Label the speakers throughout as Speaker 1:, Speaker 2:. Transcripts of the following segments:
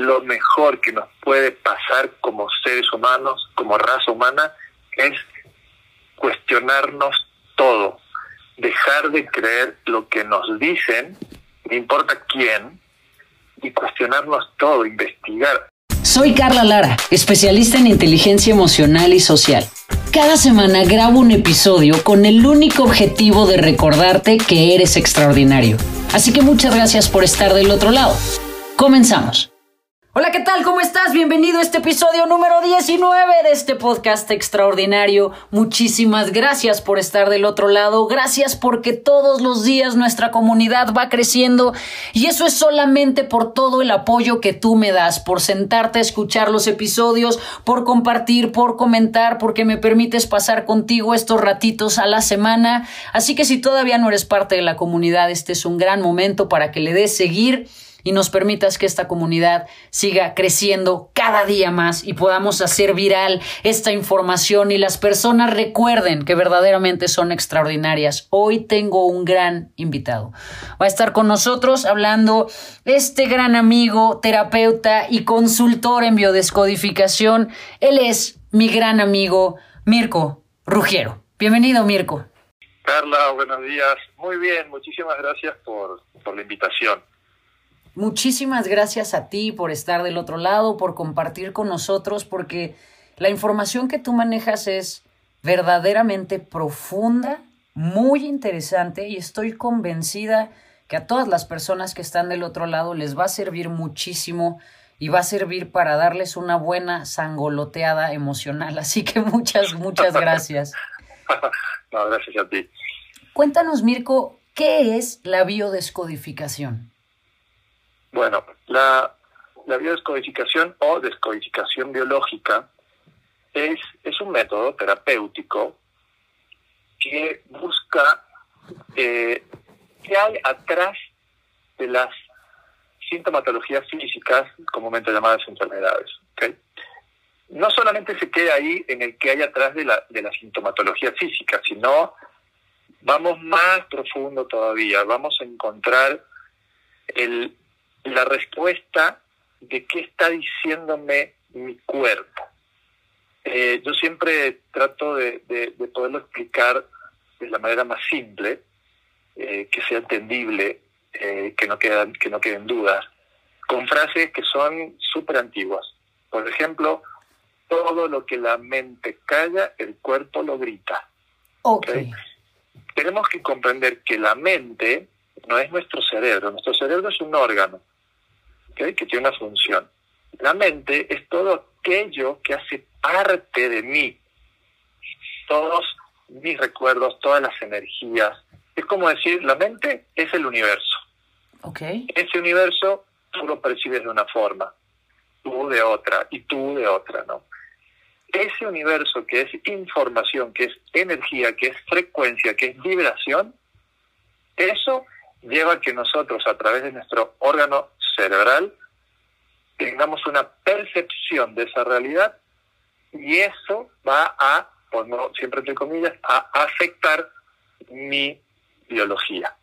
Speaker 1: lo mejor que nos puede pasar como seres humanos, como raza humana, es cuestionarnos todo, dejar de creer lo que nos dicen, no importa quién, y cuestionarnos todo, investigar.
Speaker 2: Soy Carla Lara, especialista en inteligencia emocional y social. Cada semana grabo un episodio con el único objetivo de recordarte que eres extraordinario. Así que muchas gracias por estar del otro lado. Comenzamos. Hola, ¿qué tal? ¿Cómo estás? Bienvenido a este episodio número 19 de este podcast extraordinario. Muchísimas gracias por estar del otro lado. Gracias porque todos los días nuestra comunidad va creciendo y eso es solamente por todo el apoyo que tú me das, por sentarte a escuchar los episodios, por compartir, por comentar, porque me permites pasar contigo estos ratitos a la semana. Así que si todavía no eres parte de la comunidad, este es un gran momento para que le des seguir y nos permitas que esta comunidad siga creciendo cada día más y podamos hacer viral esta información y las personas recuerden que verdaderamente son extraordinarias. Hoy tengo un gran invitado. Va a estar con nosotros hablando este gran amigo, terapeuta y consultor en biodescodificación. Él es mi gran amigo Mirko Rugiero. Bienvenido, Mirko.
Speaker 1: Carla, buenos días. Muy bien, muchísimas gracias por, por la invitación.
Speaker 2: Muchísimas gracias a ti por estar del otro lado, por compartir con nosotros, porque la información que tú manejas es verdaderamente profunda, muy interesante y estoy convencida que a todas las personas que están del otro lado les va a servir muchísimo y va a servir para darles una buena sangoloteada emocional. Así que muchas, muchas gracias.
Speaker 1: no, gracias a ti.
Speaker 2: Cuéntanos, Mirko, ¿qué es la biodescodificación?
Speaker 1: Bueno, la, la biodescodificación o descodificación biológica es, es un método terapéutico que busca eh, qué hay atrás de las sintomatologías físicas comúnmente llamadas enfermedades. No solamente se queda ahí en el que hay atrás de la, de la sintomatología física, sino vamos más profundo todavía, vamos a encontrar el, la respuesta de qué está diciéndome mi cuerpo. Eh, yo siempre trato de, poderlo explicar de la manera más simple, eh, que sea entendible, eh, que, no quedan, que no queden dudas, con frases que son súper antiguas. Por ejemplo, todo lo que la mente calla, el cuerpo lo grita.
Speaker 2: Okay.
Speaker 1: Tenemos que comprender que la mente no es nuestro cerebro, nuestro cerebro es un órgano que tiene una función. La mente es todo aquello que hace parte de mí, todos mis recuerdos, todas las energías. Es como decir, la mente es el universo.
Speaker 2: Okay.
Speaker 1: Ese universo tú lo percibes de una forma, tú de otra y tú de otra, ¿no? Ese universo que es información, que es energía, que es frecuencia, que es vibración, eso lleva a que nosotros a través de nuestro órgano cerebral tengamos una percepción de esa realidad y eso va a, por no siempre entre comillas, a afectar mi biología.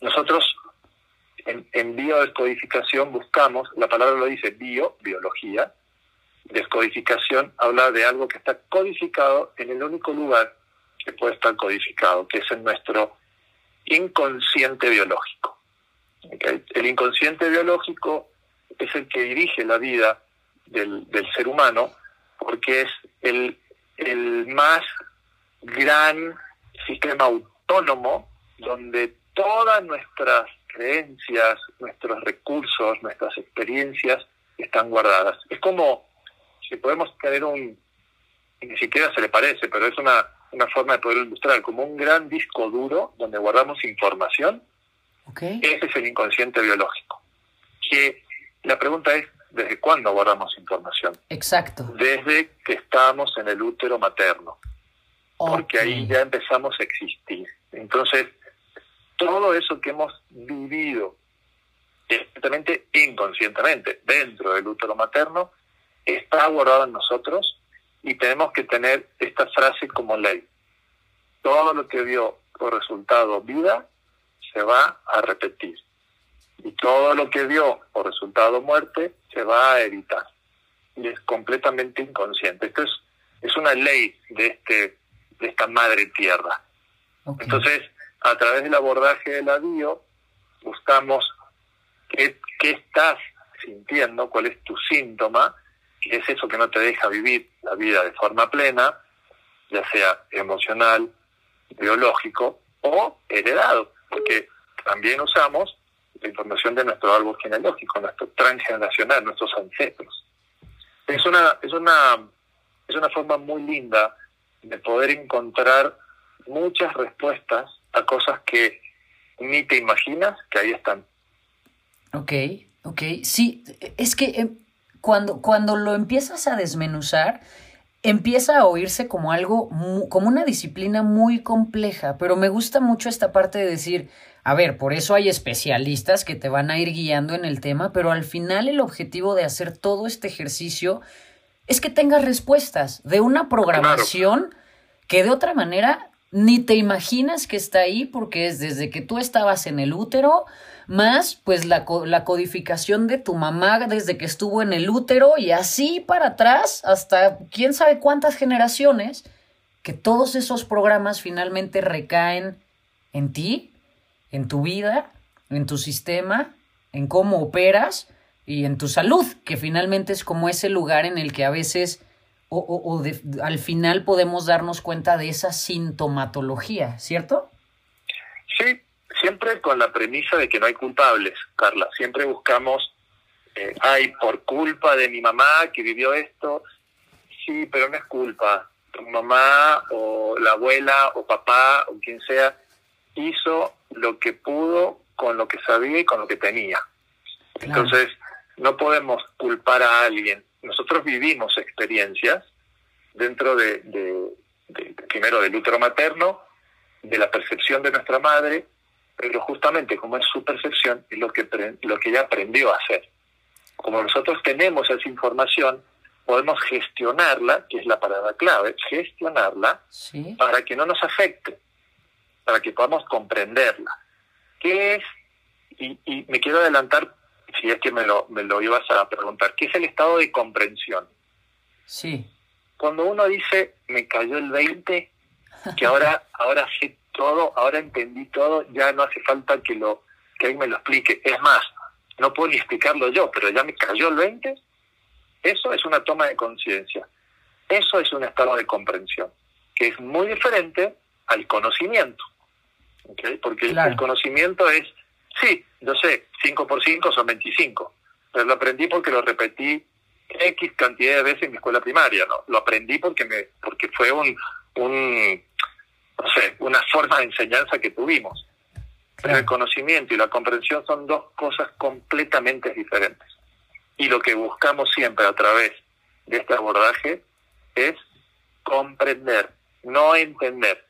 Speaker 1: Nosotros en, en biodescodificación buscamos, la palabra lo dice bio, biología, descodificación habla de algo que está codificado en el único lugar que puede estar codificado, que es en nuestro inconsciente biológico. El inconsciente biológico es el que dirige la vida del, ser humano porque es el, más gran sistema autónomo donde todas nuestras creencias, nuestros recursos, nuestras experiencias están guardadas. Es como si podemos tener un, ni siquiera se le parece, pero es una, una forma de poder ilustrar, como un gran disco duro donde guardamos información. Ese es el inconsciente biológico. Que la pregunta es, ¿desde cuándo guardamos información?
Speaker 2: Exacto.
Speaker 1: Desde que estamos en el útero materno. Porque ahí ya empezamos a existir. Entonces, todo eso que hemos vivido, evidentemente inconscientemente, dentro del útero materno, está guardado en nosotros y tenemos que tener esta frase como ley. Todo lo que dio por resultado vida se va a repetir. Y todo lo que dio por resultado muerte se va a evitar. Y es completamente inconsciente. Esto es, es una ley de, este, de esta madre tierra. Entonces, a través del abordaje de la bio, buscamos qué, qué estás sintiendo, cuál es tu síntoma, qué es eso que no te deja vivir la vida de forma plena, ya sea emocional, biológico o heredado, porque también usamos la información de nuestro árbol genealógico, nuestro transgeneracional, nuestros ancestros. Es una, es una, es una forma muy linda de poder encontrar muchas respuestas a cosas que ni te imaginas que ahí están.
Speaker 2: Ok, ok. Sí, es que eh, cuando, cuando lo empiezas a desmenuzar, empieza a oírse como algo, como una disciplina muy compleja, pero me gusta mucho esta parte de decir, a ver, por eso hay especialistas que te van a ir guiando en el tema, pero al final el objetivo de hacer todo este ejercicio es que tengas respuestas de una programación que de otra manera ni te imaginas que está ahí porque es desde que tú estabas en el útero, más pues la, la, codificación de tu mamá desde que estuvo en el útero y así para atrás hasta quién sabe cuántas generaciones, que todos esos programas finalmente recaen en ti, en tu vida, en tu sistema, en cómo operas y en tu salud, que finalmente es como ese lugar en el que a veces o, al final podemos darnos cuenta de esa sintomatología, ¿cierto?
Speaker 1: Sí, siempre con la premisa de que no hay culpables, Carla. Siempre buscamos, eh, ay, por culpa de mi mamá que vivió esto, sí, pero no es culpa. Tu mamá o la abuela o papá o quien sea hizo lo que pudo con lo que sabía y con lo que tenía. Entonces, no podemos culpar a alguien nosotros vivimos experiencias dentro de, primero del útero materno, de la percepción de nuestra madre, pero justamente como es su percepción, es lo que, lo que ella aprendió a hacer. Como nosotros tenemos esa información, podemos gestionarla, que es la palabra clave, gestionarla para que no nos afecte, para que podamos comprenderla. ¿Qué es? Y, y me quiero adelantar si es que me lo, me lo ibas a preguntar, ¿qué es el estado de comprensión?
Speaker 2: Sí.
Speaker 1: Cuando uno dice, me cayó el 20, que ahora, ahora sé todo, ahora entendí todo, ya no hace falta que, lo, que alguien me lo explique. Es más, no puedo ni explicarlo yo, pero ya me cayó el 20, eso es una toma de conciencia. Eso es un estado de comprensión, que es muy diferente al conocimiento. Porque el conocimiento es Sí, yo sé, 5 por 5 son 25, pero lo aprendí porque lo repetí X cantidad de veces en mi escuela primaria, ¿no? Lo aprendí porque me porque fue un, un no sé, una forma de enseñanza que tuvimos. Pero el conocimiento y la comprensión son dos cosas completamente diferentes. Y lo que buscamos siempre a través de este abordaje es comprender, no entender.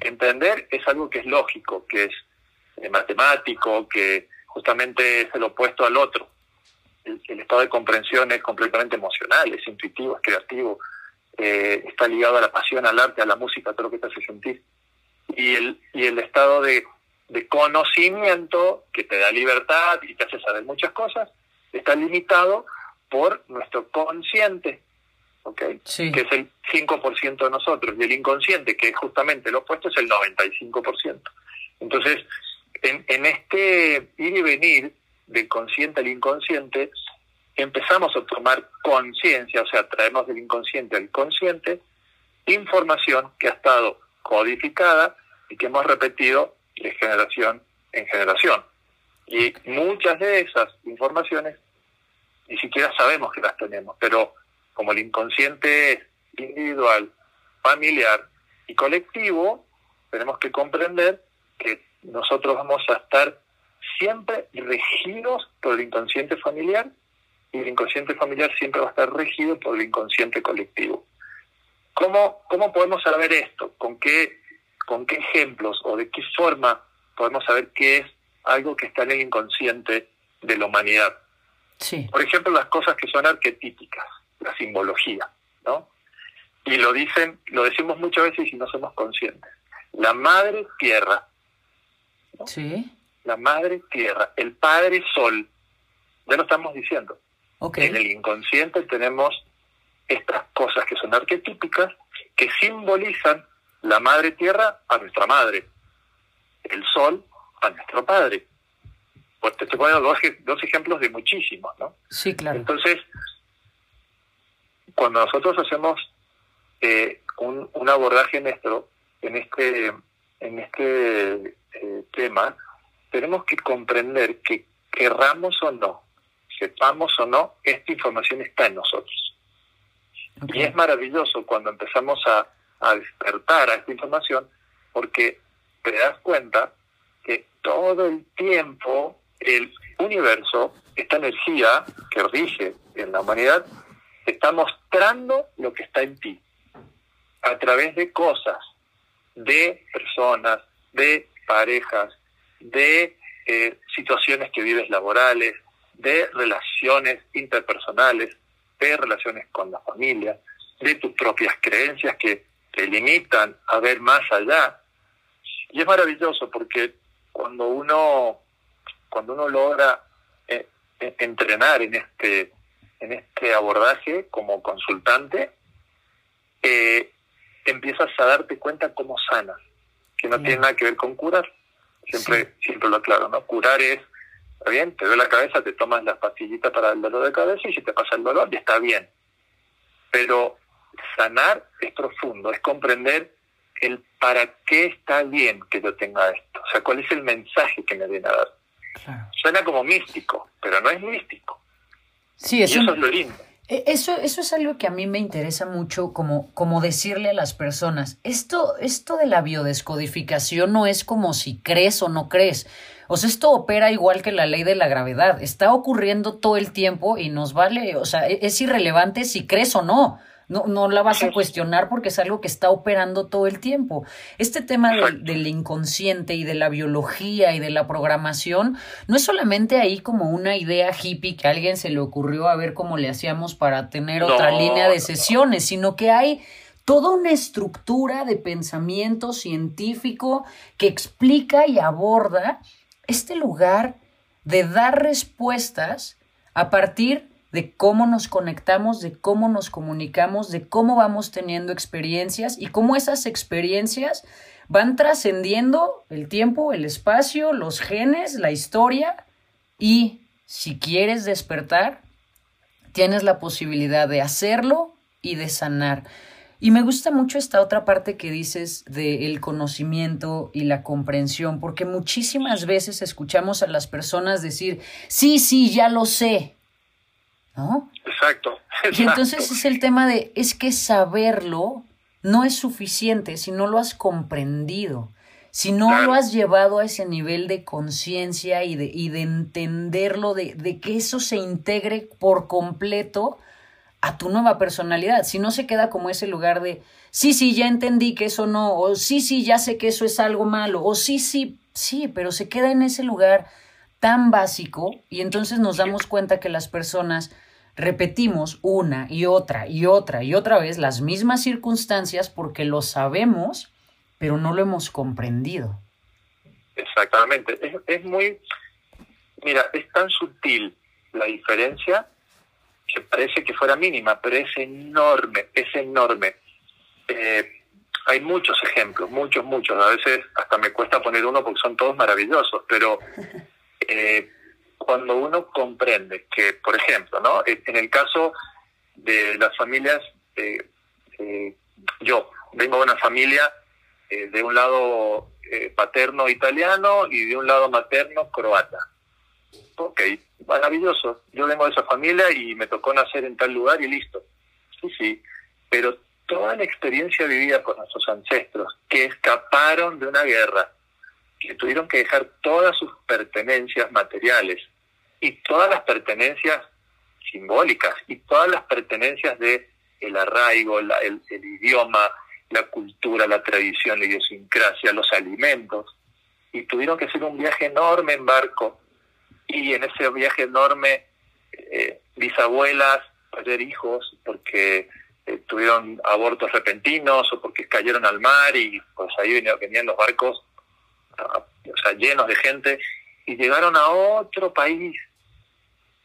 Speaker 1: Entender es algo que es lógico, que es eh, matemático, que justamente es el opuesto al otro. El, estado de comprensión es completamente emocional, es intuitivo, es creativo, eh, está ligado a la pasión, al arte, a la música, a todo lo que te hace sentir. Y el, y el estado de, de conocimiento que te da libertad y te hace saber muchas cosas, está limitado por nuestro consciente, ¿okay? que es el 5% de nosotros, y el inconsciente, que es justamente lo opuesto, es el 95%. Entonces, en, este ir y venir del consciente al inconsciente, empezamos a tomar conciencia, o sea, traemos del inconsciente al consciente información que ha estado codificada y que hemos repetido de generación en generación. Y muchas de esas informaciones ni siquiera sabemos que las tenemos, pero como el inconsciente es individual, familiar y colectivo, tenemos que comprender que nosotros vamos a estar siempre regidos por el inconsciente familiar y el inconsciente familiar siempre va a estar regido por el inconsciente colectivo. ¿Cómo, cómo podemos saber esto? ¿Con qué, ¿Con qué ejemplos o de qué forma podemos saber qué es algo que está en el inconsciente de la humanidad?
Speaker 2: Sí.
Speaker 1: Por ejemplo, las cosas que son arquetípicas, la simbología, ¿no? Y lo dicen, lo decimos muchas veces y no somos conscientes. La madre tierra
Speaker 2: Sí.
Speaker 1: La madre tierra, el padre sol, ya lo estamos diciendo. En el inconsciente tenemos estas cosas que son arquetípicas, que simbolizan la madre tierra a nuestra madre, el sol a nuestro padre. Pues te estoy poniendo dos, dos ejemplos de muchísimos, ¿no?
Speaker 2: Sí, claro.
Speaker 1: Entonces, cuando nosotros hacemos eh, un, un, abordaje nuestro en este, en este eh, tema, tenemos que comprender que querramos o no, sepamos o no, esta información está en nosotros. Y es maravilloso cuando empezamos a, a despertar a esta información porque te das cuenta que todo el tiempo el universo, esta energía que rige en la humanidad, está mostrando lo que está en ti a través de cosas, de personas, de parejas, de eh, situaciones que vives laborales, de relaciones interpersonales, de relaciones con la familia, de tus propias creencias que te limitan a ver más allá. Y es maravilloso porque cuando uno cuando uno logra eh, eh, entrenar en este, en este abordaje como consultante, eh, empiezas a darte cuenta cómo sanas, que no tiene nada que ver con curar. Siempre, siempre lo aclaro, ¿no? Curar es, está bien, te duele la cabeza, te tomas la pastillita para el dolor de cabeza y si te pasa el dolor, ya está bien. Pero sanar es profundo, es comprender el para qué está bien que yo tenga esto, o sea, cuál es el mensaje que me viene a dar. Suena como místico, pero no es místico.
Speaker 2: Sí,
Speaker 1: eso, es lo lindo.
Speaker 2: E, eso, eso es algo que a mí me interesa mucho, como, como decirle a las personas. Esto, esto de la biodescodificación no es como si crees o no crees. O sea, esto opera igual que la ley de la gravedad. Está ocurriendo todo el tiempo y nos vale, o sea, e, es irrelevante si crees o no. No, no la vas a cuestionar porque es algo que está operando todo el tiempo. Este tema del, inconsciente y de la biología y de la programación no es solamente ahí como una idea hippie que a alguien se le ocurrió a ver cómo le hacíamos para tener otra línea de sesiones, sino que hay toda una estructura de pensamiento científico que explica y aborda este lugar de dar respuestas a partir de cómo nos conectamos, de cómo nos comunicamos, de cómo vamos teniendo experiencias y cómo esas experiencias van trascendiendo el tiempo, el espacio, los genes, la historia y si quieres despertar, tienes la posibilidad de hacerlo y de sanar. Y me gusta mucho esta otra parte que dices del conocimiento y la comprensión, porque muchísimas veces escuchamos a las personas decir, sí, sí, ya lo sé, ¿no?
Speaker 1: Exacto,
Speaker 2: Y entonces es el tema de, es que saberlo no es suficiente si no lo has comprendido, si no lo has llevado a ese nivel de conciencia y de, y de entenderlo, de, de que eso se integre por completo a tu nueva personalidad, si no se queda como ese lugar de, sí, sí, ya entendí que eso no, o sí, sí, ya sé que eso es algo malo, o sí, sí, sí, pero se queda en ese lugar tan básico y entonces nos damos cuenta que las personas repetimos una y otra y otra y otra vez las mismas circunstancias porque lo sabemos, pero no lo hemos comprendido.
Speaker 1: Exactamente. Es, muy, mira, es tan sutil la diferencia que parece que fuera mínima, pero es enorme, es enorme. Eh, hay muchos ejemplos, muchos, muchos. A veces hasta me cuesta poner uno porque son todos maravillosos, pero eh, cuando uno comprende que, por ejemplo, ¿no? en el caso de las familias, eh, eh, yo vengo de una familia de un lado paterno italiano y de un lado materno croata. Ok, maravilloso. Yo vengo de esa familia y me tocó nacer en tal lugar y listo. Sí, sí. Pero toda la experiencia vivida por nuestros ancestros que escaparon de una guerra, que tuvieron que dejar todas sus pertenencias materiales y todas las pertenencias simbólicas y todas las pertenencias de el arraigo, el, el, idioma, la cultura, la tradición, la idiosincrasia, los alimentos. Y tuvieron que hacer un viaje enorme en barco. Y en ese viaje enorme, eh, bisabuelas perder hijos porque eh, tuvieron abortos repentinos o porque cayeron al mar y pues ahí venían los barcos o sea, llenos de gente, y llegaron a otro país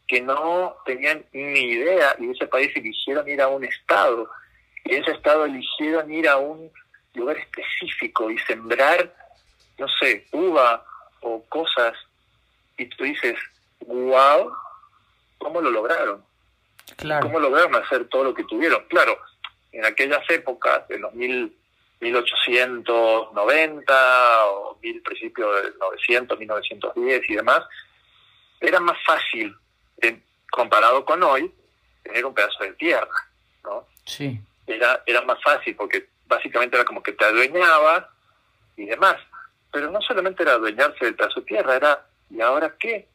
Speaker 1: que no tenían ni idea y ese país eligieron ir a un estado y ese estado eligieron ir a un lugar específico y sembrar, no sé, uva o cosas y tú dices, wow, ¿cómo lo lograron? Claro. ¿Cómo lograron hacer todo lo que tuvieron? Claro, en aquellas épocas, en los mil, 1890 o mil principios de 900, 1910 y demás, era más fácil, eh, comparado con hoy, tener un pedazo de tierra, ¿no?
Speaker 2: Sí.
Speaker 1: Era, era más fácil porque básicamente era como que te adueñabas y demás. Pero no solamente era adueñarse del pedazo de tierra, era, ¿y ahora qué?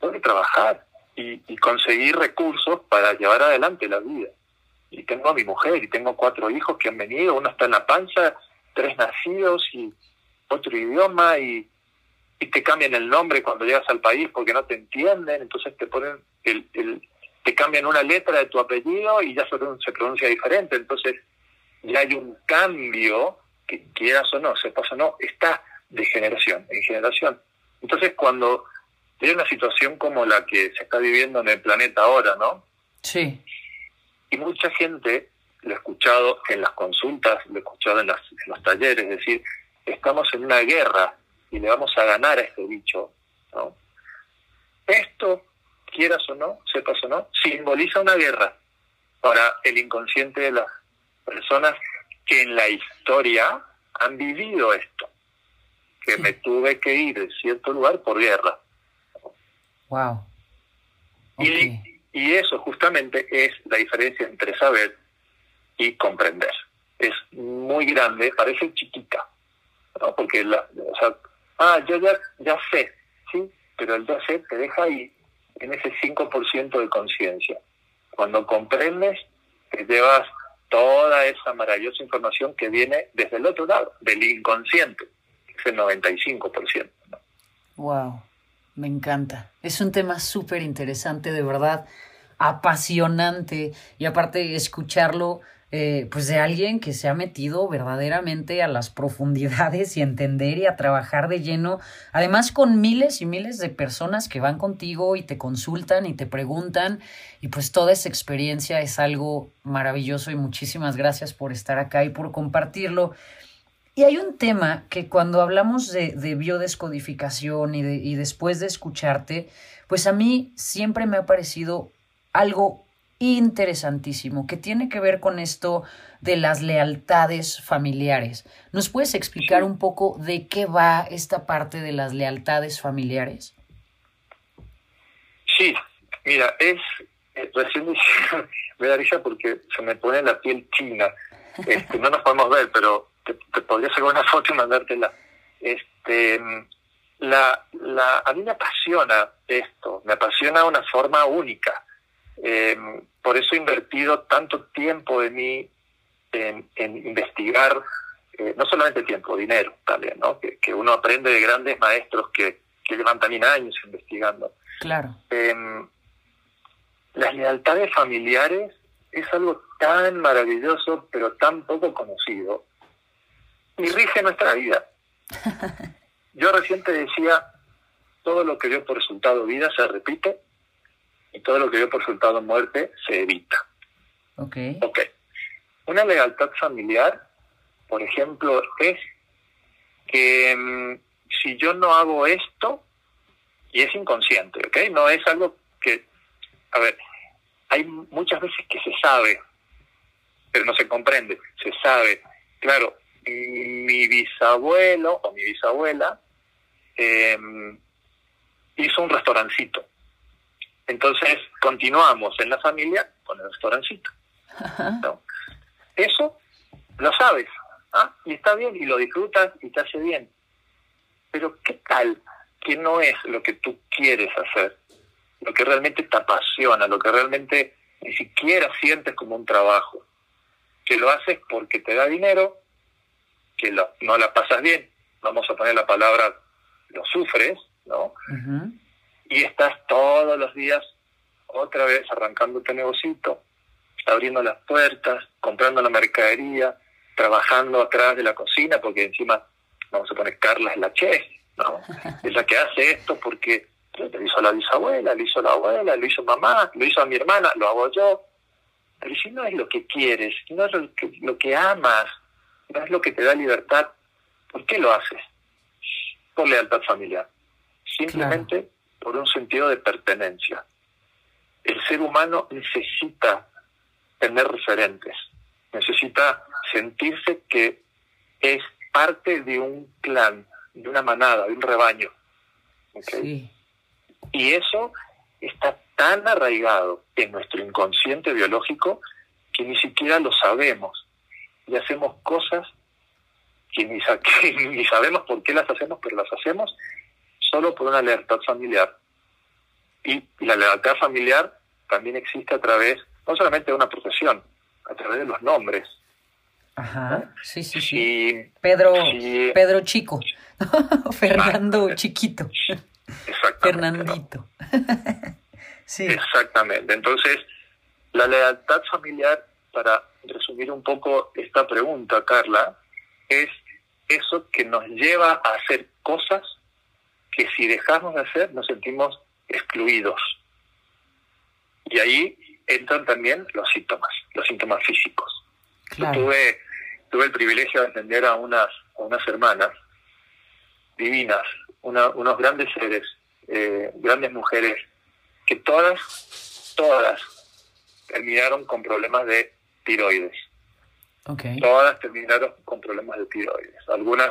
Speaker 1: Tengo que trabajar y, conseguir recursos para llevar adelante la vida. Y tengo a mi mujer y tengo cuatro hijos que han venido, uno está en la panza, tres nacidos y otro idioma y te cambian el nombre cuando llegas al país porque no te entienden, entonces te ponen el, el te cambian una letra de tu apellido y ya se, se pronuncia diferente, entonces ya hay un cambio, que quieras o no, sepas o no, está de generación en generación. Entonces cuando hay una situación como la que se está viviendo en el planeta ahora, ¿no?
Speaker 2: Sí.
Speaker 1: Y mucha gente, lo he escuchado en las consultas, lo he escuchado en, las, en los talleres, es decir, estamos en una guerra y le vamos a ganar a este bicho. ¿no? Esto, quieras o no, sepas o no, simboliza una guerra para el inconsciente de las personas que en la historia han vivido esto, que me tuve que ir de cierto lugar por guerra.
Speaker 2: Wow.
Speaker 1: Y, y eso justamente es la diferencia entre saber y comprender. Es muy grande, parece chiquita, ¿no? porque la, o sea, ah, yo ya, ya sé, ¿sí? Pero el ya sé te deja ahí, en ese 5% de conciencia. Cuando comprendes, te llevas toda esa maravillosa información que viene desde el otro lado, del inconsciente, es el 95%. ¿no?
Speaker 2: Wow, me encanta. Es un tema súper interesante, de verdad, apasionante. Y aparte, escucharlo eh, pues de alguien que se ha metido verdaderamente a las profundidades y entender y a trabajar de lleno, además con miles y miles de personas que van contigo y te consultan y te preguntan y pues toda esa experiencia es algo maravilloso y muchísimas gracias por estar acá y por compartirlo. Y hay un tema que cuando hablamos de, de biodescodificación y, de, y después de escucharte, pues a mí siempre me ha parecido algo interesantísimo que tiene que ver con esto de las lealtades familiares. ¿Nos puedes explicar un poco de qué va esta parte de las lealtades familiares?
Speaker 1: Sí, mira, es eh, recién me da risa porque se me pone la piel china. Este, no nos podemos ver, pero te, podría sacar una foto y mandártela. Este, la, la, a mí me apasiona esto, me apasiona de una forma única eh, por eso he invertido tanto tiempo de mí en, investigar, eh, no solamente tiempo, dinero también, ¿no? Que, uno aprende de grandes maestros que, que llevan también años investigando.
Speaker 2: Claro.
Speaker 1: Em, las lealtades familiares es algo tan maravilloso, pero tan poco conocido, y rige nuestra vida. Yo recién te decía, todo lo que dio por resultado vida se repite y todo lo que dio por resultado muerte se evita.
Speaker 2: Ok.
Speaker 1: Ok. Una lealtad familiar, por ejemplo, es que mm, si yo no hago esto, y es inconsciente, ¿ok? No es algo que, a ver, hay muchas veces que se sabe, pero no se comprende, se sabe. Claro, mi bisabuelo o mi bisabuela eh, hizo un restaurancito entonces continuamos en la familia con el restaurancito. Eso lo sabes, ¿ah? y está bien, y lo disfrutas y te hace bien. Pero ¿qué tal que no es lo que tú quieres hacer? Lo que realmente te apasiona, lo que realmente ni siquiera sientes como un trabajo. Que lo haces porque te da dinero, que lo, no la pasas bien, vamos a poner la palabra, lo sufres, ¿no? y estás todos los días otra vez arrancando tu negocito, abriendo las puertas, comprando la mercadería, trabajando atrás de la cocina, porque encima, vamos a poner, Carla es la chef, ¿no? Es la que hace esto porque Lo hizo la bisabuela, lo hizo la abuela, lo hizo mamá, lo hizo a mi hermana, lo hago yo. Pero si no es lo que quieres, no es lo que, lo que amas, no es lo que te da libertad, ¿por qué lo haces? Por lealtad familiar. Simplemente por un sentido de pertenencia. El ser humano necesita tener referentes, necesita sentirse que es parte de un clan, de una manada, de un rebaño. Y eso está tan arraigado en nuestro inconsciente biológico que ni siquiera lo sabemos. Y hacemos cosas que ni, ni sabemos por qué las hacemos, pero las hacemos solo por una lealtad familiar. Y la lealtad familiar también existe a través, no solamente de una profesión, a través de los nombres.
Speaker 2: Ajá, sí, sí, sí. Pedro, Pedro Chico, Fernando Chiquito, Fernandito.
Speaker 1: sí. Exactamente. Entonces, la lealtad familiar, para resumir un poco esta pregunta, Carla, es eso que nos lleva a hacer cosas que si dejamos de hacer nos sentimos excluidos. Y ahí entran también los síntomas, los síntomas físicos. tuve, tuve el privilegio de atender a unas, unas hermanas divinas, unos grandes seres, eh, grandes mujeres, que todas, todas terminaron con problemas de tiroides. Todas terminaron con problemas de tiroides. Algunas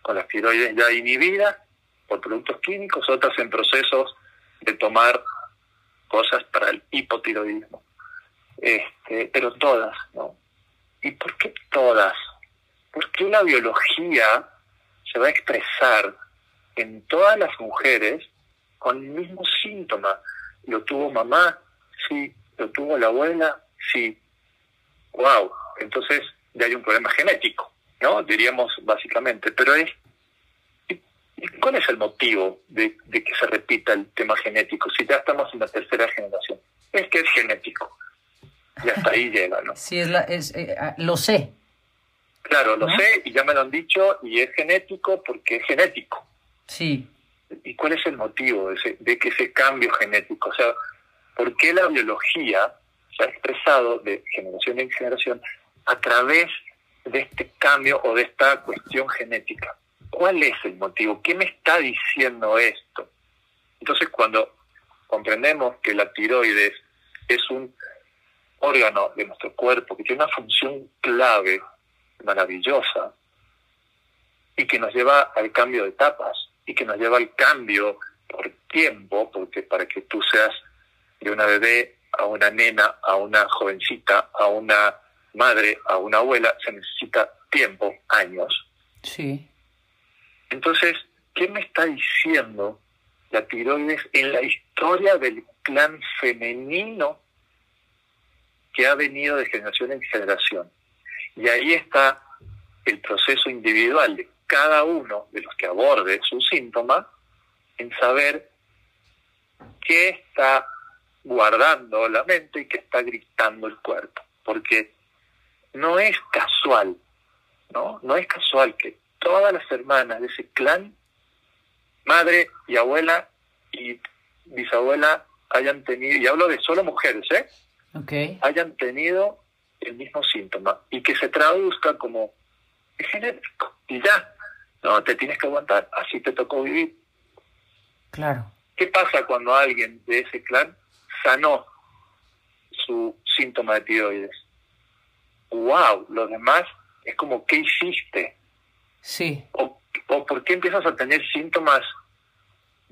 Speaker 1: con las tiroides ya inhibidas por productos químicos, otras en procesos de tomar cosas para el hipotiroidismo. Este, pero todas, ¿no? ¿Y por qué todas? Porque la biología se va a expresar en todas las mujeres con el mismo síntoma. Lo tuvo mamá, sí. Lo tuvo la abuela, sí. Wow. Entonces ya hay un problema genético, ¿no? Diríamos básicamente. Pero es ¿Cuál es el motivo de, que se repita el tema genético si ya estamos en la tercera generación? Es que es genético. Y hasta ahí llega, ¿no?
Speaker 2: Sí, es la, es, eh, ah, lo sé.
Speaker 1: Claro, lo sé y ya me lo han dicho y es genético porque es genético.
Speaker 2: Sí.
Speaker 1: ¿Y cuál es el motivo de, ese, de que ese cambio genético? O sea, ¿por qué la biología expresado de generación en generación a través de este cambio o de esta cuestión genética? ¿Cuál es el motivo? ¿Qué me está diciendo esto? Entonces, cuando comprendemos que la tiroides es un órgano de nuestro cuerpo que tiene una función clave, maravillosa, y que nos lleva al cambio de etapas, y que nos lleva al cambio por tiempo, porque para que tú seas de una bebé a una nena, a una jovencita, a una madre, a una abuela, se necesita tiempo, años.
Speaker 2: Sí.
Speaker 1: Entonces, ¿qué me está diciendo la tiroides en la historia del clan femenino que ha venido de generación en generación? Y ahí está el proceso individual de cada uno de los que aborde su síntoma en saber qué está guardando la mente y qué está gritando el cuerpo. Porque no es casual, ¿no? No es casual que todas las hermanas de ese clan, madre y abuela y bisabuela, hayan tenido, y hablo de solo mujeres, ¿eh?
Speaker 2: Okay.
Speaker 1: hayan tenido el mismo síntoma y que se traduzca como es genético y ya, no, te tienes que aguantar, así te tocó vivir.
Speaker 2: Claro.
Speaker 1: ¿Qué pasa cuando alguien de ese clan sanó su síntoma de tiroides? ¡Wow! Los demás es como, ¿qué hiciste?
Speaker 2: Sí.
Speaker 1: O, o por qué empiezas a tener síntomas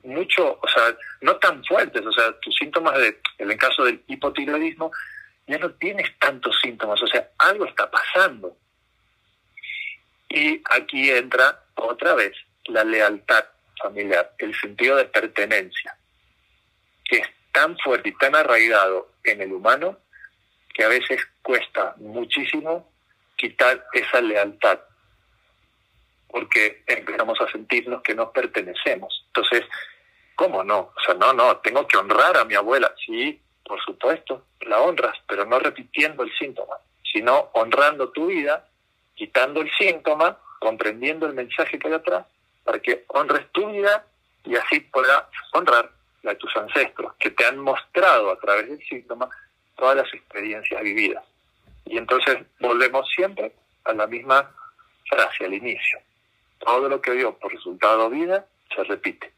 Speaker 1: mucho, o sea, no tan fuertes, o sea, tus síntomas de, en el caso del hipotiroidismo, ya no tienes tantos síntomas, o sea, algo está pasando. Y aquí entra otra vez la lealtad familiar, el sentido de pertenencia, que es tan fuerte y tan arraigado en el humano que a veces cuesta muchísimo quitar esa lealtad porque empezamos a sentirnos que no pertenecemos. Entonces, ¿cómo no? O sea, no, no, tengo que honrar a mi abuela. Sí, por supuesto, la honras, pero no repitiendo el síntoma, sino honrando tu vida, quitando el síntoma, comprendiendo el mensaje que hay atrás, para que honres tu vida y así puedas honrar la de tus ancestros, que te han mostrado a través del síntoma todas las experiencias vividas. Y entonces volvemos siempre a la misma frase al inicio. Todo lo que dio por resultado vida se repite.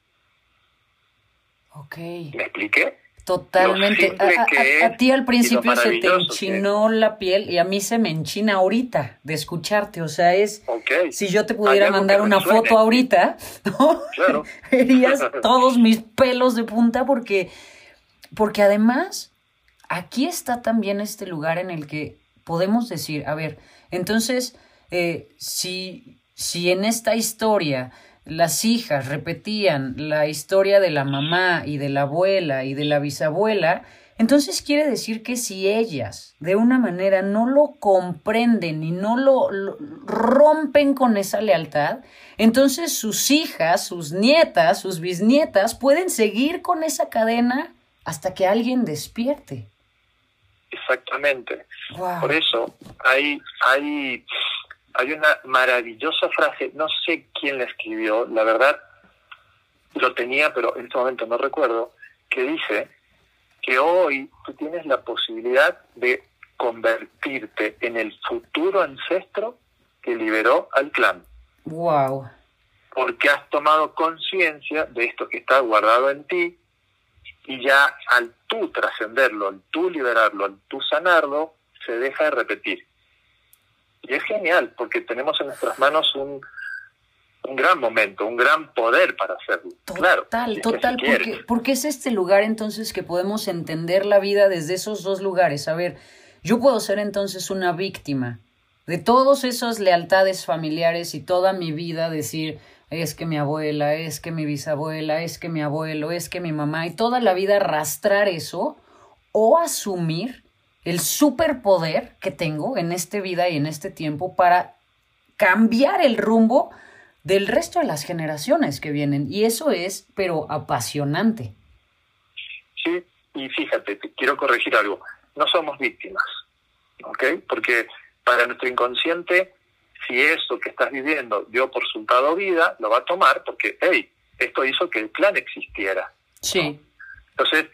Speaker 2: Ok.
Speaker 1: ¿Me expliqué?
Speaker 2: Totalmente. A, ti al principio se te enchinó la piel y a mí se me enchina ahorita de escucharte. O sea, es. Si yo te pudiera mandar una foto ahorita, ¿no? Claro. Verías todos mis pelos de punta porque. Porque además, aquí está también este lugar en el que podemos decir, a ver, entonces, eh, si, si en esta historia las hijas repetían la historia de la mamá y de la abuela y de la bisabuela, entonces quiere decir que si ellas de una manera no lo comprenden y no lo, rompen con esa lealtad, entonces sus hijas, sus nietas, sus bisnietas pueden seguir con esa cadena hasta que alguien despierte.
Speaker 1: Exactamente. Por eso hay, hay hay una maravillosa frase, no sé quién la escribió, la verdad lo tenía, pero en este momento no recuerdo, que dice que hoy tú tienes la posibilidad de convertirte en el futuro ancestro que liberó al clan.
Speaker 2: Wow.
Speaker 1: Porque has tomado conciencia de esto que está guardado en ti y ya al tú trascenderlo, al tú liberarlo, al tú sanarlo, se deja de repetir. Y es genial porque tenemos en nuestras manos un, un gran momento, un gran poder para hacerlo.
Speaker 2: Total, claro, total, porque, porque es este lugar entonces que podemos entender la vida desde esos dos lugares. A ver, yo puedo ser entonces una víctima de todas esas lealtades familiares y toda mi vida decir, es que mi abuela, es que mi bisabuela, es que mi abuelo, es que mi mamá, y toda la vida arrastrar eso, o asumir el superpoder que tengo en esta vida y en este tiempo para cambiar el rumbo del resto de las generaciones que vienen. Y eso es, pero apasionante.
Speaker 1: Sí, y fíjate, te quiero corregir algo. No somos víctimas, ¿ok? Porque para nuestro inconsciente, si eso que estás viviendo dio por resultado vida, lo va a tomar porque, hey, esto hizo que el plan existiera.
Speaker 2: Sí.
Speaker 1: Entonces,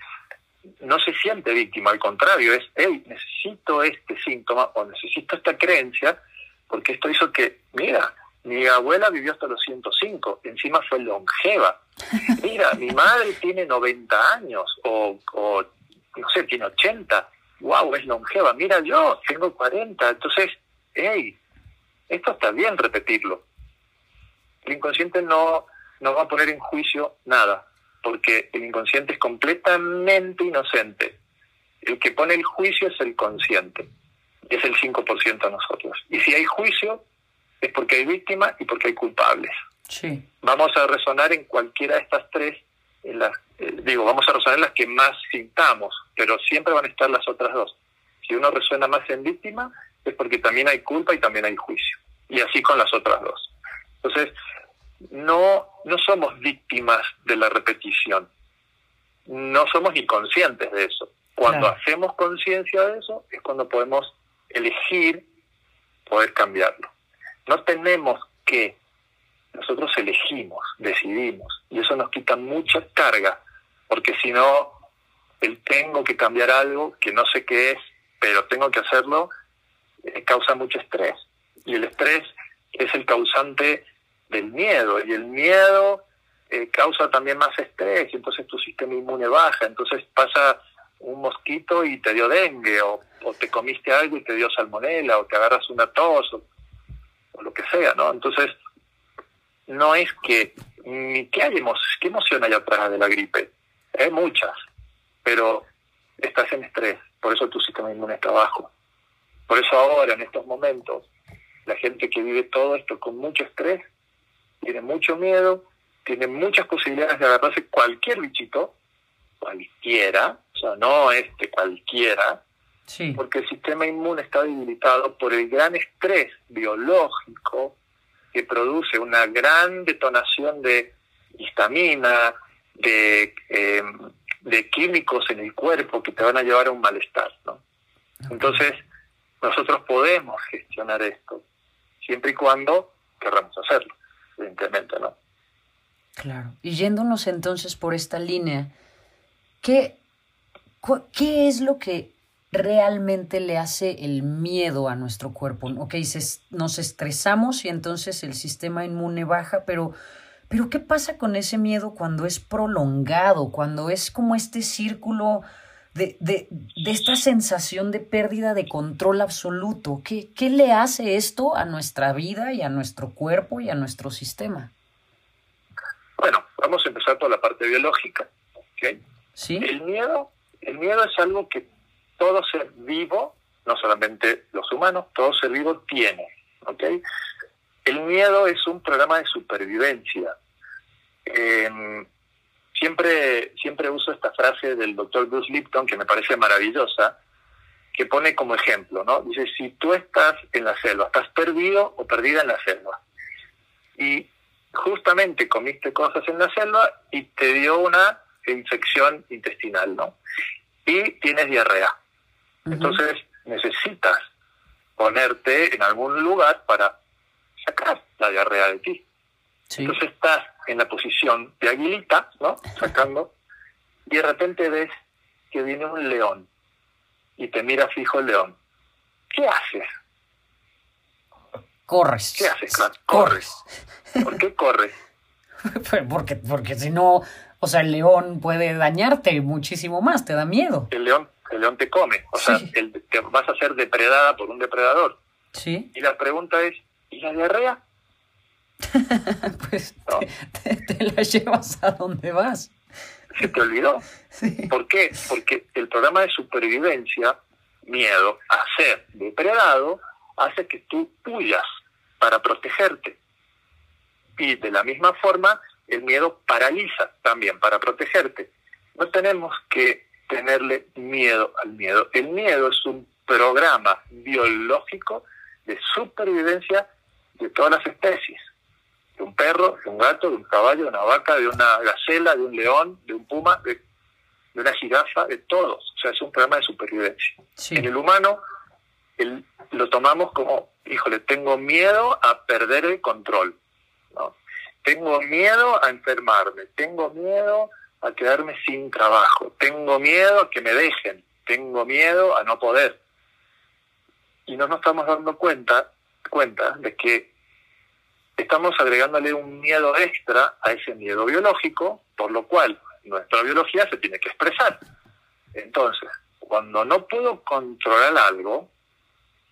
Speaker 1: no se siente víctima, al contrario, es, hey, necesito este síntoma o necesito esta creencia, porque esto hizo que, mira, mi abuela vivió hasta los 105, encima fue longeva. Mira, mi madre tiene 90 años o, o no sé, tiene 80. Wow, es longeva. Mira, yo tengo 40. Entonces, hey, esto está bien repetirlo. El inconsciente no, no va a poner en juicio nada porque el inconsciente es completamente inocente. El que pone el juicio es el consciente, es el 5% de nosotros. Y si hay juicio, es porque hay víctimas y porque hay culpables.
Speaker 2: Sí.
Speaker 1: Vamos a resonar en cualquiera de estas tres, en las, eh, digo, vamos a resonar en las que más sintamos, pero siempre van a estar las otras dos. Si uno resuena más en víctima, es porque también hay culpa y también hay juicio. Y así con las otras dos. Entonces, no, no somos víctimas de la repetición, no somos ni conscientes de eso. Cuando hacemos conciencia de eso es cuando podemos elegir poder cambiarlo. No tenemos que, nosotros elegimos, decidimos, y eso nos quita mucha carga, porque si no, el tengo que cambiar algo que no sé qué es, pero tengo que hacerlo, eh, causa mucho estrés. Y el estrés es el causante del miedo y el miedo eh, causa también más estrés y entonces tu sistema inmune baja, entonces pasa un mosquito y te dio dengue o, te comiste algo y te dio salmonela o te agarras una tos o, lo que sea, ¿no? Entonces no es que ni qué, hay qué emoción hay atrás de la gripe, hay muchas, pero estás en estrés, por eso tu sistema inmune está bajo. Por eso ahora, en estos momentos, la gente que vive todo esto con mucho estrés tiene mucho miedo, tiene muchas posibilidades de agarrarse cualquier bichito, cualquiera, o sea, no este cualquiera, porque el sistema inmune está debilitado por el gran estrés biológico que produce una gran detonación de histamina, de, eh, de químicos en el cuerpo que te van a llevar a un malestar. ¿no? Entonces, nosotros podemos gestionar esto, siempre y cuando querramos hacerlo evidentemente, ¿no?
Speaker 2: Claro. Y yéndonos entonces por esta línea ¿qué, ¿qué es lo que realmente le hace el miedo a nuestro cuerpo? Ok, nos estresamos y entonces el sistema inmune baja, pero, pero ¿qué pasa con ese miedo cuando es prolongado, cuando es como este círculo de, de, de esta sensación de pérdida de control absoluto? ¿Qué, ¿Qué le hace esto a nuestra vida y a nuestro cuerpo y a nuestro sistema?
Speaker 1: Bueno, vamos a empezar por la parte biológica. ¿okay?
Speaker 2: ¿Sí?
Speaker 1: El miedo, el miedo es algo que todo ser vivo, no solamente los humanos, todo ser vivo tiene. ¿okay? El miedo es un programa de supervivencia. Eh, siempre, siempre uso esta frase del doctor Bruce Lipton que me parece maravillosa, que pone como ejemplo, ¿no? Dice, si tú estás en la selva, estás perdido o perdida en la selva, y justamente comiste cosas en la selva y te dio una infección intestinal, ¿no? Y tienes diarrea. Entonces necesitas ponerte en algún lugar para sacar la diarrea de ti. Entonces estás en la posición de aguilita, ¿no? Sacando, y de repente ves que viene un león y te mira fijo el león. ¿Qué haces?
Speaker 2: Corres.
Speaker 1: ¿Qué haces? Corres. ¿Por qué corres?
Speaker 2: porque, porque si no, o sea, el león puede dañarte muchísimo más, te da miedo.
Speaker 1: El león, el león te come, o sea, el, te vas a ser depredada por un depredador.
Speaker 2: Sí.
Speaker 1: Y la pregunta es, ¿y la diarrea?
Speaker 2: pues te, te, la llevas a donde vas.
Speaker 1: Se te olvidó.
Speaker 2: Sí.
Speaker 1: ¿Por qué? Porque el programa de supervivencia, miedo a ser depredado, hace que tú huyas para protegerte. Y de la misma forma, el miedo paraliza también para protegerte. No tenemos que tenerle miedo al miedo. El miedo es un programa biológico de supervivencia de todas las especies. De un perro, de un gato, de un caballo, de una vaca, de una gacela, de un león, de un puma, de, de una jirafa, de todos. O sea, es un programa de supervivencia.
Speaker 2: Sí.
Speaker 1: En el humano el, lo tomamos como, híjole, tengo miedo a perder el control. ¿no? Tengo miedo a enfermarme, tengo miedo a quedarme sin trabajo, tengo miedo a que me dejen, tengo miedo a no poder. Y no nos estamos dando cuenta, cuenta de que estamos agregándole un miedo extra a ese miedo biológico, por lo cual nuestra biología se tiene que expresar. Entonces, cuando no puedo controlar algo,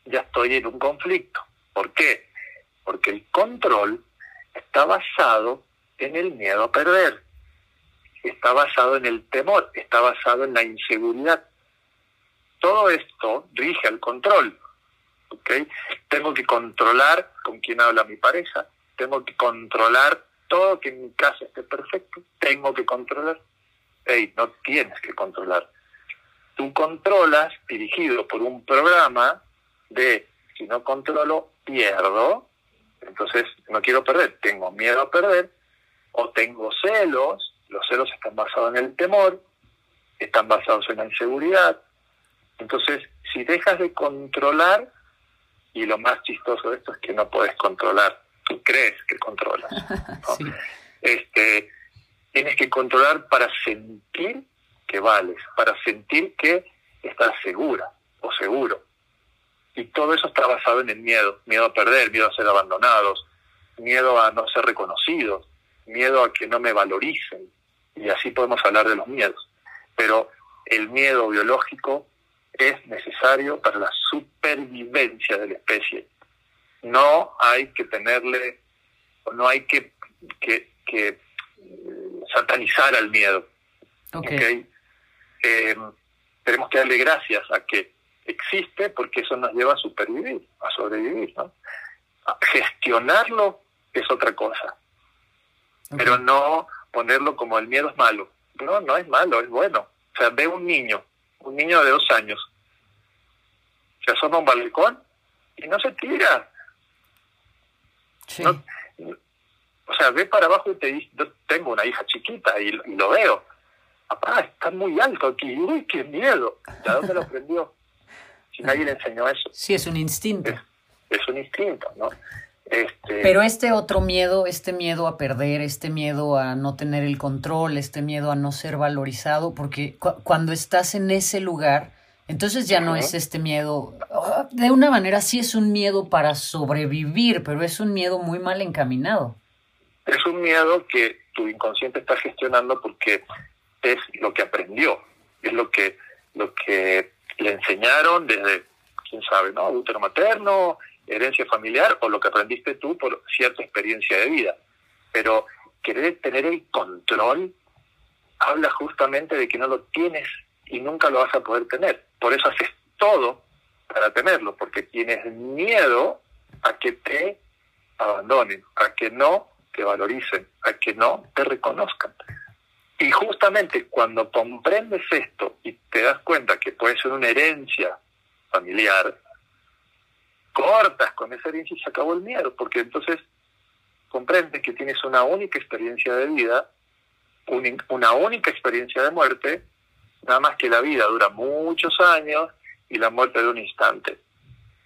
Speaker 1: ya estoy en un conflicto. ¿Por qué? Porque el control está basado en el miedo a perder, está basado en el temor, está basado en la inseguridad. Todo esto rige al control. ¿okay? Tengo que controlar con quién habla mi pareja, tengo que controlar todo que en mi casa esté perfecto, tengo que controlar. Hey, no tienes que controlar. Tú controlas dirigido por un programa de si no controlo, pierdo, entonces no quiero perder, tengo miedo a perder, o tengo celos, los celos están basados en el temor, están basados en la inseguridad. Entonces, si dejas de controlar, y lo más chistoso de esto es que no puedes controlar, tú crees que controlas. ¿no?
Speaker 2: Sí.
Speaker 1: Este, tienes que controlar para sentir que vales, para sentir que estás segura o seguro. Y todo eso está basado en el miedo, miedo a perder, miedo a ser abandonados, miedo a no ser reconocidos, miedo a que no me valoricen. Y así podemos hablar de los miedos. Pero el miedo biológico es necesario para la supervivencia de la especie. No hay que tenerle, no hay que, que, que satanizar al miedo.
Speaker 2: Okay.
Speaker 1: ¿okay? Eh, tenemos que darle gracias a que existe porque eso nos lleva a supervivir, a sobrevivir. ¿no? A gestionarlo es otra cosa,
Speaker 2: Okay.
Speaker 1: pero no ponerlo como el miedo es malo. No, no es malo, es bueno. O sea, ve un niño, un niño de dos años, se asoma a un balcón y no se tira.
Speaker 2: Sí.
Speaker 1: No, o sea, ve para abajo y te dice, yo tengo una hija chiquita y, y lo veo. Papá, está muy alto aquí. Uy, qué miedo. ¿De dónde lo aprendió? Si nadie le enseñó eso.
Speaker 2: Sí, es un instinto.
Speaker 1: Es, es un instinto, ¿no? Este,
Speaker 2: Pero este otro miedo, este miedo a perder, este miedo a no tener el control, este miedo a no ser valorizado, porque cu- cuando estás en ese lugar, entonces ya no es este miedo, ah, de una manera sí es un miedo para sobrevivir, pero es un miedo muy mal encaminado.
Speaker 1: es un miedo que tu inconsciente está gestionando porque es lo que aprendió, es lo que, lo que le enseñaron desde, quién sabe, ¿no? Útero materno, herencia familiar o lo que aprendiste tú por cierta experiencia de vida. Pero querer tener el control habla justamente de que no lo tienes y nunca lo vas a poder tener. Por eso haces todo para tenerlo, porque tienes miedo a que te abandonen, a que no te valoricen, a que no te reconozcan. Y justamente cuando comprendes esto y te das cuenta que puede ser una herencia familiar, cortas con esa herencia y se acabó el miedo, porque entonces comprendes que tienes una única experiencia de vida, un- una única experiencia de muerte, nada más que la vida dura muchos años y la muerte de un instante.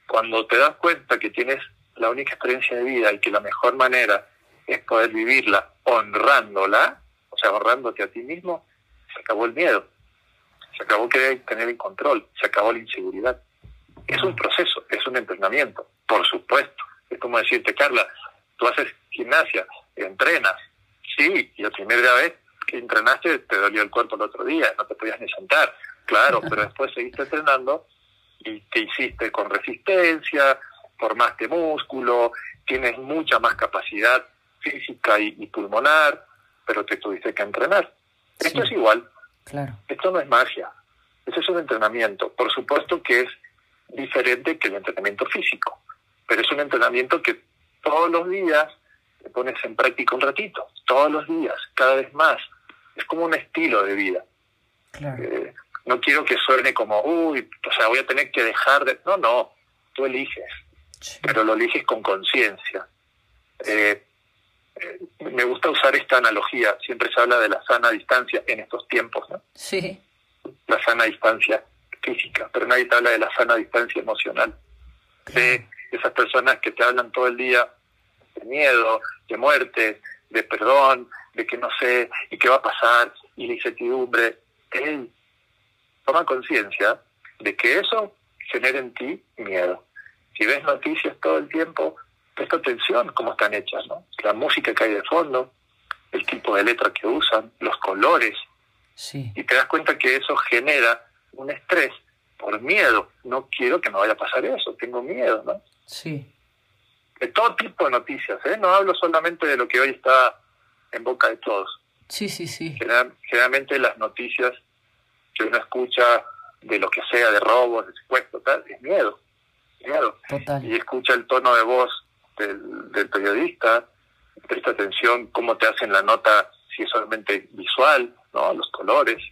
Speaker 1: Cuando te das cuenta que tienes la única experiencia de vida y que la mejor manera es poder vivirla honrándola, o sea, honrándote a ti mismo, se acabó el miedo, se acabó querer tener el control, se acabó la inseguridad. Es un proceso, es un entrenamiento, por supuesto. Es como decirte, Carla, tú haces gimnasia, entrenas, sí, y la primera vez que entrenaste te dolió el cuerpo el otro día, no te podías ni sentar, claro, pero después seguiste entrenando y te hiciste con resistencia, formaste músculo, tienes mucha más capacidad física y, y pulmonar, pero te tuviste que entrenar. Esto es igual,
Speaker 2: Claro,
Speaker 1: esto no es magia, eso es un entrenamiento. Por supuesto que es diferente que el entrenamiento físico, pero es un entrenamiento que todos los días te pones en práctica un ratito, todos los días, cada vez más. Es como un estilo de vida.
Speaker 2: claro.
Speaker 1: Eh, no quiero que suene como, uy, o sea, voy a tener que dejar de... No, no, tú eliges,
Speaker 2: Sí.
Speaker 1: pero lo eliges con conciencia. Eh, eh, me gusta usar esta analogía, siempre se habla de la sana distancia en estos tiempos, ¿no?
Speaker 2: Sí,
Speaker 1: la sana distancia física, pero nadie te habla de la sana distancia emocional. De esas personas que te hablan todo el día de miedo, de muerte, de perdón, de que no sé, y qué va a pasar, y la incertidumbre. Él toma conciencia de que eso genera en ti miedo. Si ves noticias todo el tiempo, presta atención cómo están hechas, ¿no? La música que hay de fondo, el tipo de letra que usan, los colores,
Speaker 2: sí,
Speaker 1: y te das cuenta que eso genera un estrés por miedo. No quiero que me vaya a pasar eso, tengo miedo, ¿no?
Speaker 2: sí,
Speaker 1: De todo tipo de noticias, ¿eh? No hablo solamente de lo que hoy está en boca de todos.
Speaker 2: sí, sí, sí.
Speaker 1: General- Generalmente las noticias que uno escucha de lo que sea, de robos, de secuestros, tal, es miedo, miedo. Y
Speaker 2: Total.
Speaker 1: escucha el tono de voz del, del periodista, presta atención cómo te hacen la nota, si es solamente visual, ¿no? Los colores,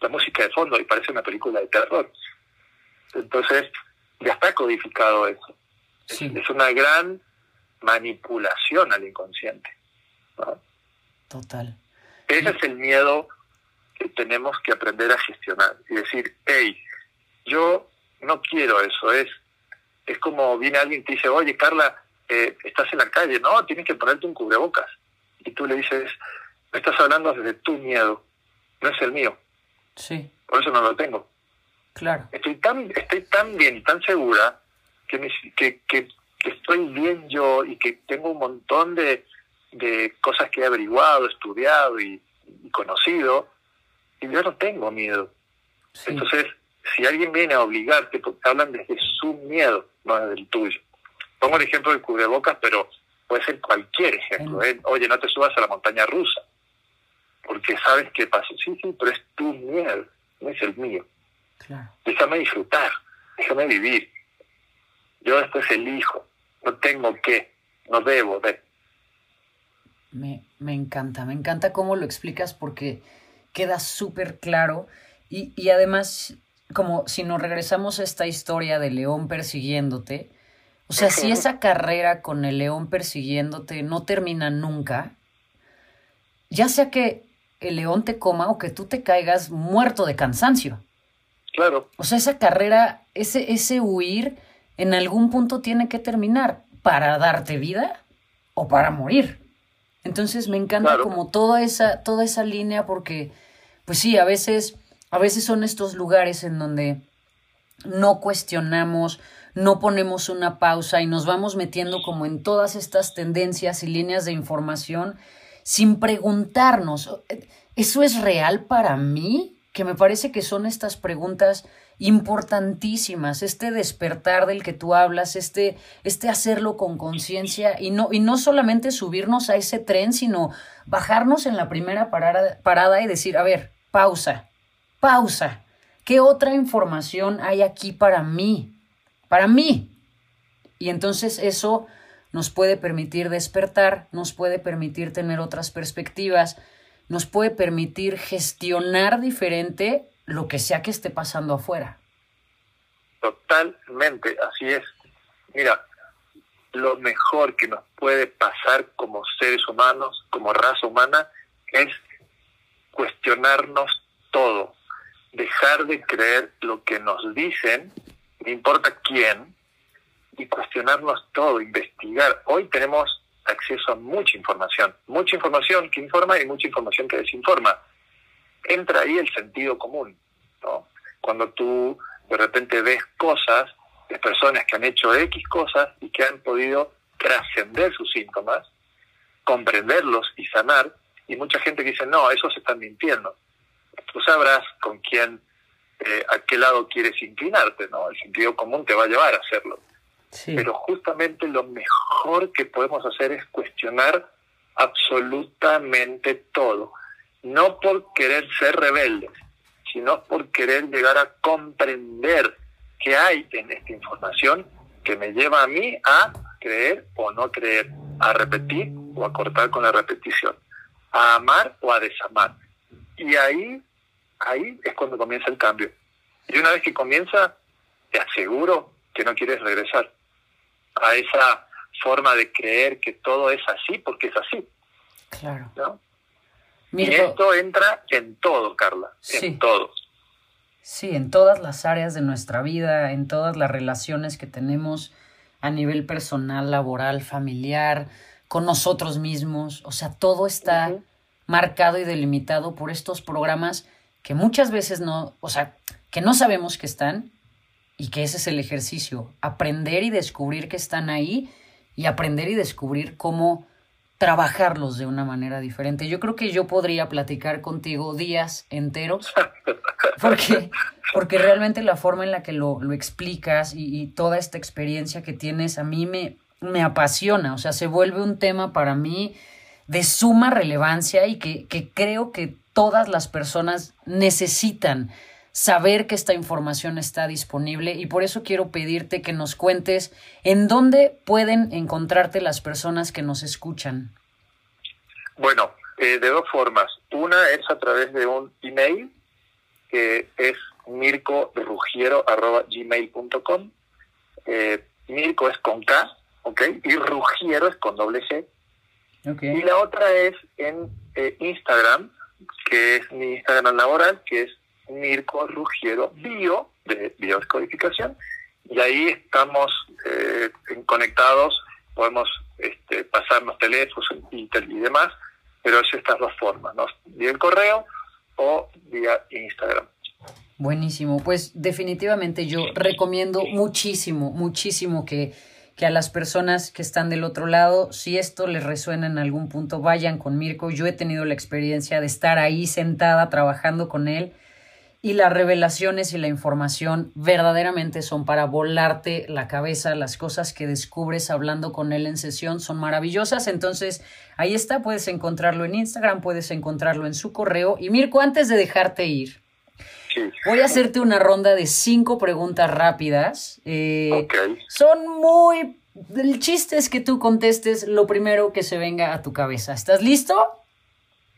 Speaker 1: la música de fondo, y parece una película de terror. Entonces, ya está codificado eso.
Speaker 2: Sí,
Speaker 1: Es una gran manipulación al inconsciente. ¿no?
Speaker 2: total.
Speaker 1: Ese es el miedo que tenemos que aprender a gestionar y decir, hey, yo no quiero eso. Es, es como viene alguien y te dice, oye, Carla, eh, estás en la calle, no, tienes que ponerte un cubrebocas. Y tú le dices, me estás hablando desde tu miedo, no es el mío,
Speaker 2: Sí,
Speaker 1: por eso no lo tengo.
Speaker 2: claro.
Speaker 1: Estoy tan, estoy tan bien y tan segura que, me- que, que, que estoy bien yo y que tengo un montón de, de cosas que he averiguado, estudiado y, y conocido, y yo no tengo miedo.
Speaker 2: Sí,
Speaker 1: Entonces, si alguien viene a obligarte, porque hablan desde su miedo, no desde el tuyo. Pongo el ejemplo del cubrebocas, pero puede ser cualquier ejemplo. ¿eh? Oye, no te subas a la montaña rusa, porque sabes qué pasa. Sí, sí, pero es tu miedo, no es el mío.
Speaker 2: claro.
Speaker 1: Déjame disfrutar, déjame vivir. Yo después elijo, no tengo que, no debo de.
Speaker 2: Me, me encanta, me encanta cómo lo explicas porque queda súper claro y, y además, como si nos regresamos a esta historia de león persiguiéndote, o sea, si esa carrera con el león persiguiéndote no termina nunca, ya sea que el león te coma o que tú te caigas muerto de cansancio.
Speaker 1: Claro,
Speaker 2: O sea, esa carrera, ese, ese huir, en algún punto tiene que terminar. para darte vida o para morir. Entonces me encanta como toda esa, toda esa línea porque, pues sí, a veces, a veces son estos lugares en donde no cuestionamos, no ponemos una pausa y nos vamos metiendo como en todas estas tendencias y líneas de información sin preguntarnos, ¿eso es real para mí? Que me parece que son estas preguntas importantísimas, este despertar del que tú hablas, este, este hacerlo con conciencia y no, y no solamente subirnos a ese tren, sino bajarnos en la primera parada, parada y decir, a ver, pausa, pausa, ¿qué otra información hay aquí para mí? Para mí. Y entonces eso nos puede permitir despertar, nos puede permitir tener otras perspectivas, nos puede permitir gestionar diferente lo que sea que esté pasando afuera.
Speaker 1: Totalmente, así es. Mira, lo mejor que nos puede pasar como seres humanos, como raza humana, es cuestionarnos todo, dejar de creer lo que nos dicen, no importa quién, y cuestionarnos todo, investigar. Hoy tenemos acceso a mucha información, mucha información que informa y mucha información que desinforma entra ahí el sentido común. ¿no? Cuando tú de repente ves cosas de personas que han hecho X cosas y que han podido trascender sus síntomas, comprenderlos y sanar, y mucha gente que dice, no, eso se están mintiendo. Tú sabrás con quién, eh, a qué lado quieres inclinarte, ¿no? El sentido común te va a llevar a hacerlo. Pero justamente lo mejor que podemos hacer es cuestionar absolutamente todo no por querer ser rebeldes, sino por querer llegar a comprender qué hay en esta información que me lleva a mí a creer o no creer, a repetir o a cortar con la repetición, a amar o a desamar. Y ahí, ahí es cuando comienza el cambio. Y una vez que comienza, te aseguro que no quieres regresar a esa forma de creer que todo es así porque es así.
Speaker 2: Claro.
Speaker 1: ¿no? Y esto entra en todo, Carla, en todo.
Speaker 2: Sí, en todas las áreas de nuestra vida, en todas las relaciones que tenemos a nivel personal, laboral, familiar, con nosotros mismos. O sea, todo está marcado y delimitado por estos programas que muchas veces no, o sea, que no sabemos que están y que ese es el ejercicio, aprender y descubrir que están ahí y aprender y descubrir cómo trabajarlos de una manera diferente. Yo creo que yo podría platicar contigo días enteros, porque, porque realmente la forma en la que lo, lo explicas y, toda esta experiencia que tienes a mí me, me apasiona, o sea, se vuelve un tema para mí de suma relevancia y que, que creo que todas las personas necesitan saber que esta información está disponible y por eso quiero pedirte que nos cuentes en dónde pueden encontrarte las personas que nos escuchan.
Speaker 1: Bueno, eh, de dos formas. Una es a través de un email que es mircorugiero.gmail.com. Eh, Mirko es con K, ¿ok? Y Rugiero es con doble G. Y la otra es en eh, Instagram, que es mi Instagram laboral, que es Mirko Rugiero Bio, de biodescodificación, y ahí estamos eh, conectados, podemos este, pasarnos teléfonos y, y demás, pero es estas dos formas, ¿no? vía el correo o vía Instagram.
Speaker 2: Buenísimo, pues definitivamente yo recomiendo muchísimo, muchísimo que, que a las personas que están del otro lado, si esto les resuena en algún punto, vayan con Mirko. Yo he tenido la experiencia de estar ahí sentada trabajando con él y las revelaciones y la información verdaderamente son para volarte la cabeza. Las cosas que descubres hablando con él en sesión son maravillosas. Entonces, ahí está, puedes encontrarlo en Instagram, puedes encontrarlo en su correo. Y Mirko, antes de dejarte ir, voy a hacerte una ronda de cinco preguntas rápidas.
Speaker 1: Eh,
Speaker 2: son muy... El chiste es que tú contestes lo primero que se venga a tu cabeza. ¿Estás listo?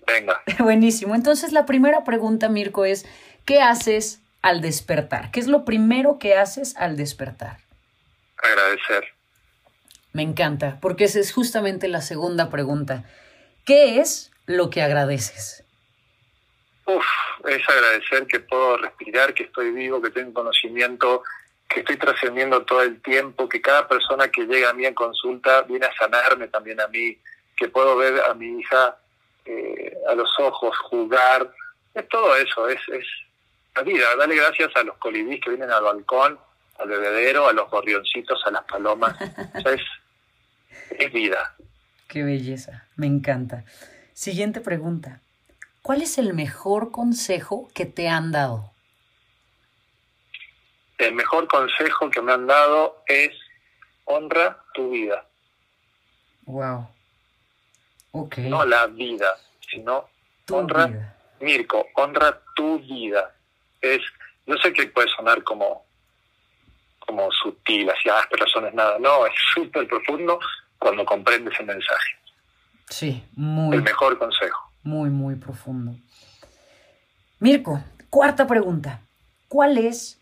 Speaker 1: Venga.
Speaker 2: Buenísimo. Entonces, la primera pregunta, Mirko, es... ¿Qué haces al despertar? ¿Qué es lo primero que haces al despertar?
Speaker 1: Agradecer.
Speaker 2: Me encanta, porque esa es justamente la segunda pregunta. ¿Qué es lo que agradeces?
Speaker 1: Uf, es agradecer que puedo respirar, que estoy vivo, que tengo conocimiento, que estoy trascendiendo todo el tiempo, que cada persona que llega a mí en consulta viene a sanarme también a mí, que puedo ver a mi hija eh, a los ojos, jugar, es todo eso, es, es la vida. Dale gracias a los colibríes que vienen al balcón, al bebedero, a los gorrioncitos, a las palomas. es, es vida.
Speaker 2: Qué belleza, me encanta. Siguiente pregunta. ¿Cuál es el mejor consejo que te han dado?
Speaker 1: El mejor consejo que me han dado es honra tu vida.
Speaker 2: Wow. Okay.
Speaker 1: No la vida, sino honra, Mirko, honra tu vida. Es, yo sé que puede sonar como, como sutil, así, ah, pero eso no es nada. No, es súper profundo cuando comprendes el mensaje.
Speaker 2: Sí, muy.
Speaker 1: El mejor consejo.
Speaker 2: Muy, muy profundo. Mirko, cuarta pregunta. ¿Cuál es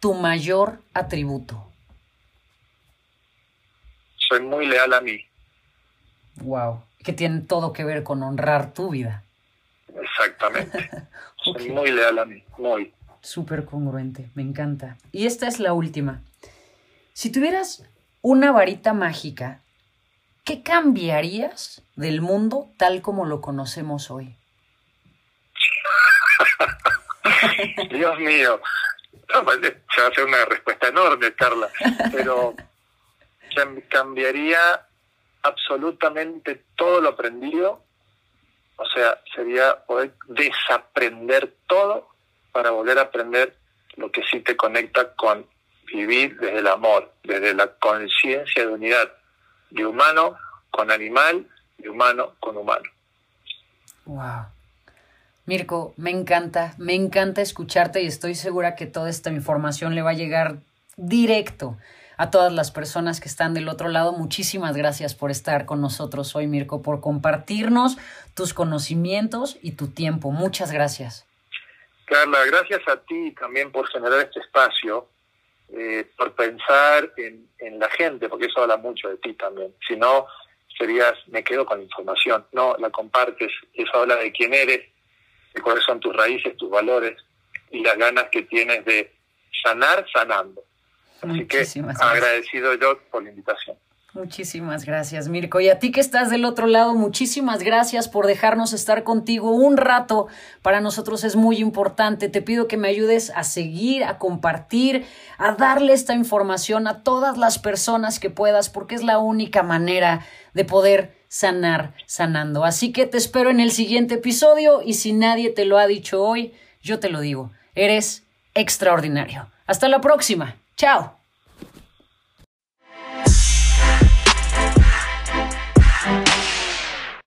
Speaker 2: tu mayor atributo?
Speaker 1: Soy muy leal a mí.
Speaker 2: Wow, que tiene todo que ver con honrar tu vida.
Speaker 1: Exactamente. Muy leal a mí, muy.
Speaker 2: Súper congruente, me encanta. Y esta es la última. Si tuvieras una varita mágica, ¿qué cambiarías del mundo tal como lo conocemos hoy?
Speaker 1: Dios mío, pues, se va a hacer una respuesta enorme, Carla, pero cambiaría absolutamente todo lo aprendido, o sea, sería poder desaprender todo para volver a aprender lo que sí te conecta con vivir desde el amor, desde la conciencia de unidad, de humano con animal, de humano con humano.
Speaker 2: Wow. Mirko, me encanta, me encanta escucharte y estoy segura que toda esta información le va a llegar directo a todas las personas que están del otro lado. Muchísimas gracias por estar con nosotros hoy, Mirko, por compartirnos tus conocimientos y tu tiempo. Muchas gracias.
Speaker 1: Carla, gracias a ti también por generar este espacio, eh, por pensar en, en la gente, porque eso habla mucho de ti también. Si no, serías, me quedo con la información. No, la compartes, eso habla de quién eres de cuáles son tus raíces, tus valores y las ganas que tienes de sanar sanando. Así que agradecido yo por la invitación.
Speaker 2: Muchísimas gracias, Mirko. Y a ti que estás del otro lado, muchísimas gracias por dejarnos estar contigo un rato. Para nosotros es muy importante. Te pido que me ayudes a seguir, a compartir, a darle esta información a todas las personas que puedas, porque es la única manera de poder sanar sanando. Así que te espero en el siguiente episodio y si nadie te lo ha dicho hoy, yo te lo digo. Eres extraordinario. Hasta la próxima. Tchau!